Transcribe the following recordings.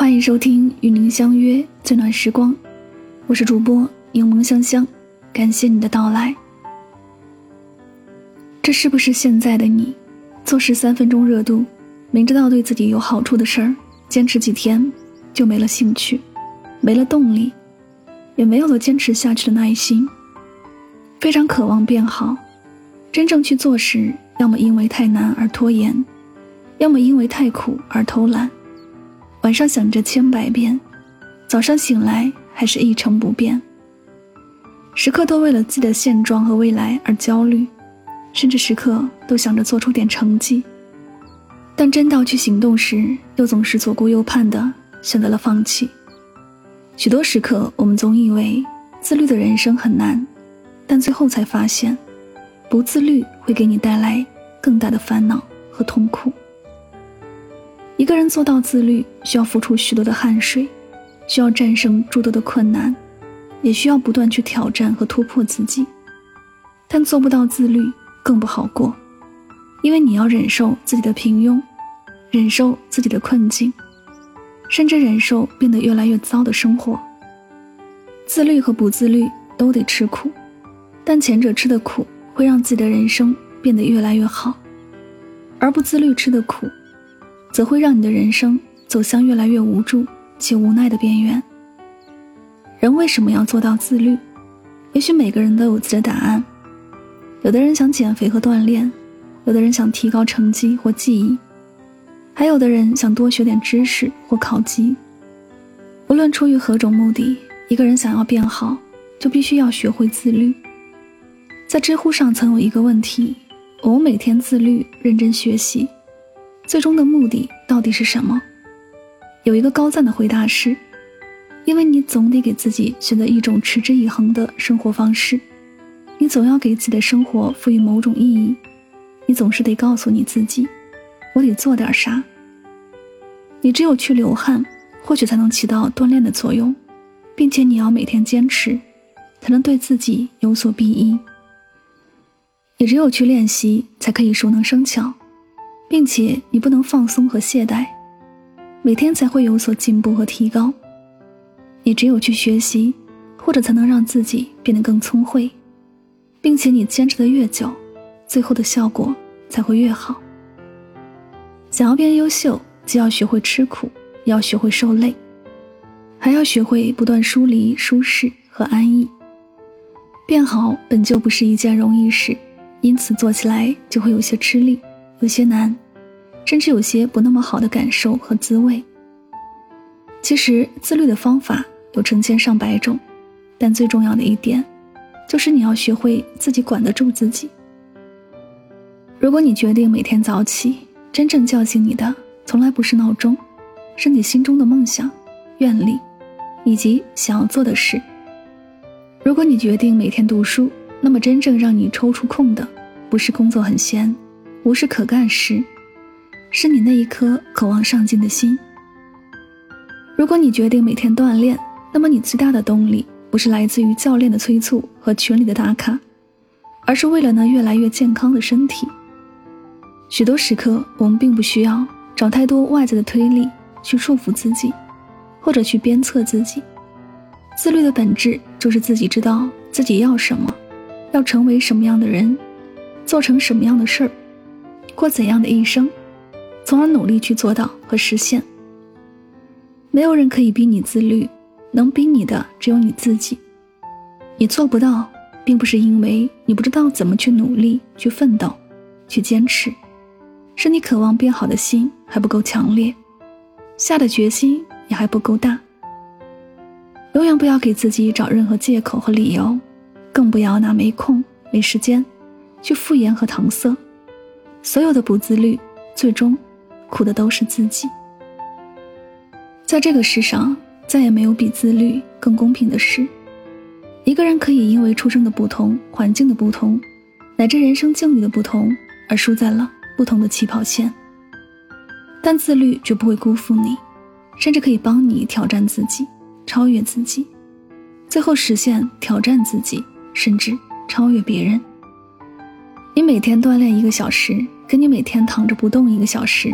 欢迎收听与您相约最暖时光，我是主播柠檬香香，感谢你的到来。这是不是现在的你？做事三分钟热度，明知道对自己有好处的事儿，坚持几天就没了兴趣，没了动力，也没有了坚持下去的耐心。非常渴望变好，真正去做时，要么因为太难而拖延，要么因为太苦而偷懒。晚上想着千百遍，早上醒来还是一成不变。时刻都为了自己的现状和未来而焦虑，甚至时刻都想着做出点成绩。但真到去行动时，又总是左顾右盼的选择了放弃。许多时刻，我们总以为自律的人生很难，但最后才发现，不自律会给你带来更大的烦恼和痛苦。一个人做到自律，需要付出许多的汗水，需要战胜诸多的困难，也需要不断去挑战和突破自己。但做不到自律，更不好过，因为你要忍受自己的平庸，忍受自己的困境，甚至忍受变得越来越糟的生活。自律和不自律都得吃苦，但前者吃的苦会让自己的人生变得越来越好，而不自律吃的苦。则会让你的人生走向越来越无助且无奈的边缘。人为什么要做到自律？也许每个人都有自己的答案。有的人想减肥和锻炼，有的人想提高成绩或技艺，还有的人想多学点知识或考级。无论出于何种目的，一个人想要变好，就必须要学会自律。在知乎上曾有一个问题：我每天自律、认真学习。最终的目的到底是什么？有一个高赞的回答是：因为你总得给自己选择一种持之以恒的生活方式，你总要给自己的生活赋予某种意义，你总是得告诉你自己，我得做点啥。你只有去流汗，或许才能起到锻炼的作用，并且你要每天坚持，才能对自己有所裨益。也只有去练习，才可以熟能生巧。并且你不能放松和懈怠，每天才会有所进步和提高。你只有去学习，或者才能让自己变得更聪慧，并且你坚持的越久，最后的效果才会越好。想要变优秀，既要学会吃苦，也要学会受累，还要学会不断疏离舒适和安逸。变好本就不是一件容易事，因此做起来就会有些吃力。有些难，甚至有些不那么好的感受和滋味。其实自律的方法有成千上百种，但最重要的一点，就是你要学会自己管得住自己。如果你决定每天早起，真正叫醒你的从来不是闹钟，是你心中的梦想、愿力，以及想要做的事。如果你决定每天读书，那么真正让你抽出空的，不是工作很闲。无事可干时，是你那一颗渴望上进的心。如果你决定每天锻炼，那么你最大的动力不是来自于教练的催促和群里的打卡，而是为了那越来越健康的身体。许多时刻，我们并不需要找太多外在的推力去束缚自己，或者去鞭策自己。自律的本质就是自己知道自己要什么，要成为什么样的人，做成什么样的事儿。过怎样的一生，从而努力去做到和实现。没有人可以逼你自律，能逼你的只有你自己。你做不到，并不是因为你不知道怎么去努力、去奋斗、去坚持，是你渴望变好的心还不够强烈，下的决心也还不够大。永远不要给自己找任何借口和理由，更不要拿没空、没时间去敷衍和搪塞。所有的不自律，最终苦的都是自己。在这个世上，再也没有比自律更公平的事。一个人可以因为出生的不同、环境的不同，乃至人生境遇的不同，而输在了不同的起跑线。但自律绝不会辜负你，甚至可以帮你挑战自己，超越自己，最后实现挑战自己，甚至超越别人。你每天锻炼一个小时，跟你每天躺着不动一个小时，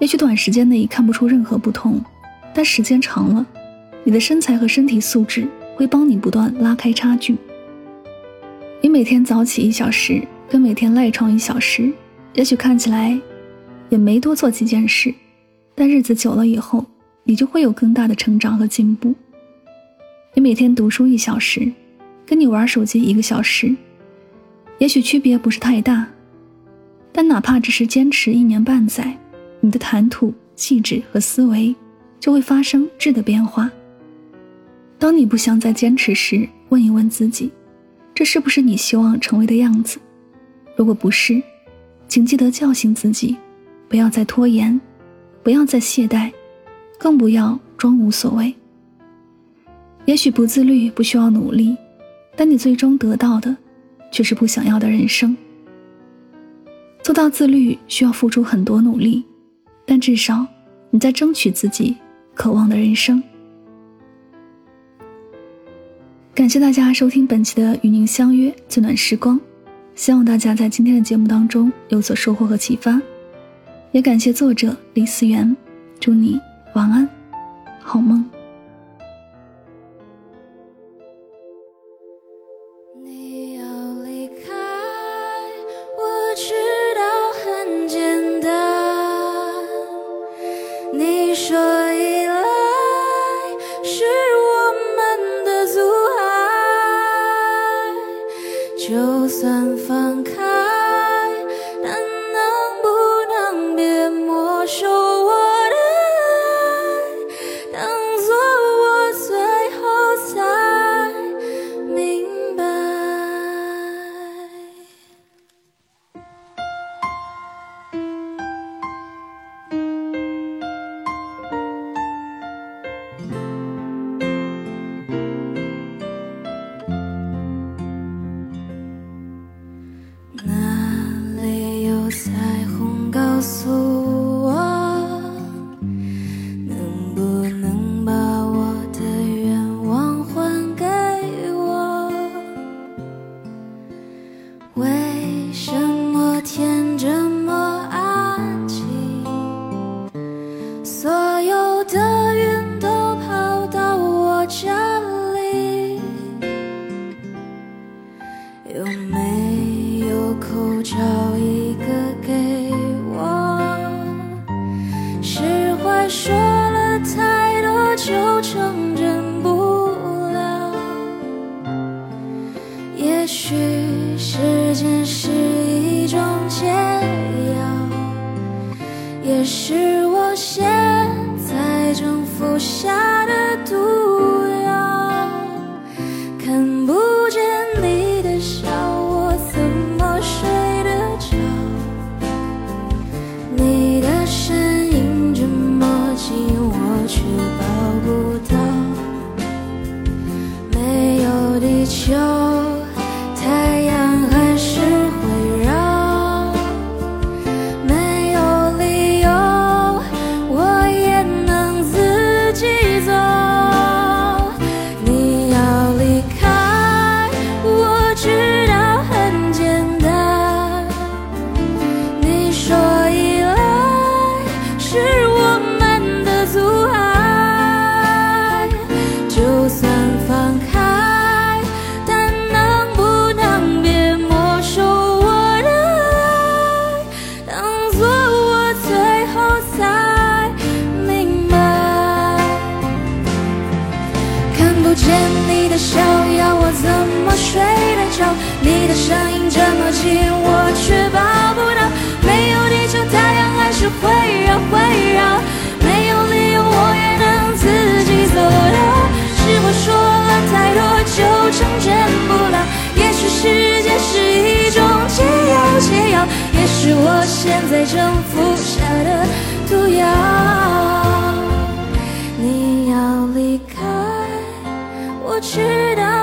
也许短时间内看不出任何不同，但时间长了，你的身材和身体素质会帮你不断拉开差距。你每天早起一小时，跟每天赖床一小时，也许看起来也没多做几件事，但日子久了以后，你就会有更大的成长和进步。你每天读书一小时，跟你玩手机一个小时，也许区别不是太大，但哪怕只是坚持一年半载，你的谈吐、气质和思维就会发生质的变化。当你不想再坚持时，问一问自己，这是不是你希望成为的样子？如果不是，请记得叫醒自己，不要再拖延，不要再懈怠，更不要装无所谓。也许不自律不需要努力，但你最终得到的却是不想要的人生。做到自律需要付出很多努力，但至少你在争取自己渴望的人生。感谢大家收听本期的《与您相约最暖时光》，希望大家在今天的节目当中有所收获和启发。也感谢作者李思源，祝你晚安，好梦。说也会绕会绕。没有理由，我也能自己走到。是我说了太多，就成全不了。也许时间是一种解药，解药。也是我现在正服下的毒药。你要离开，我知道。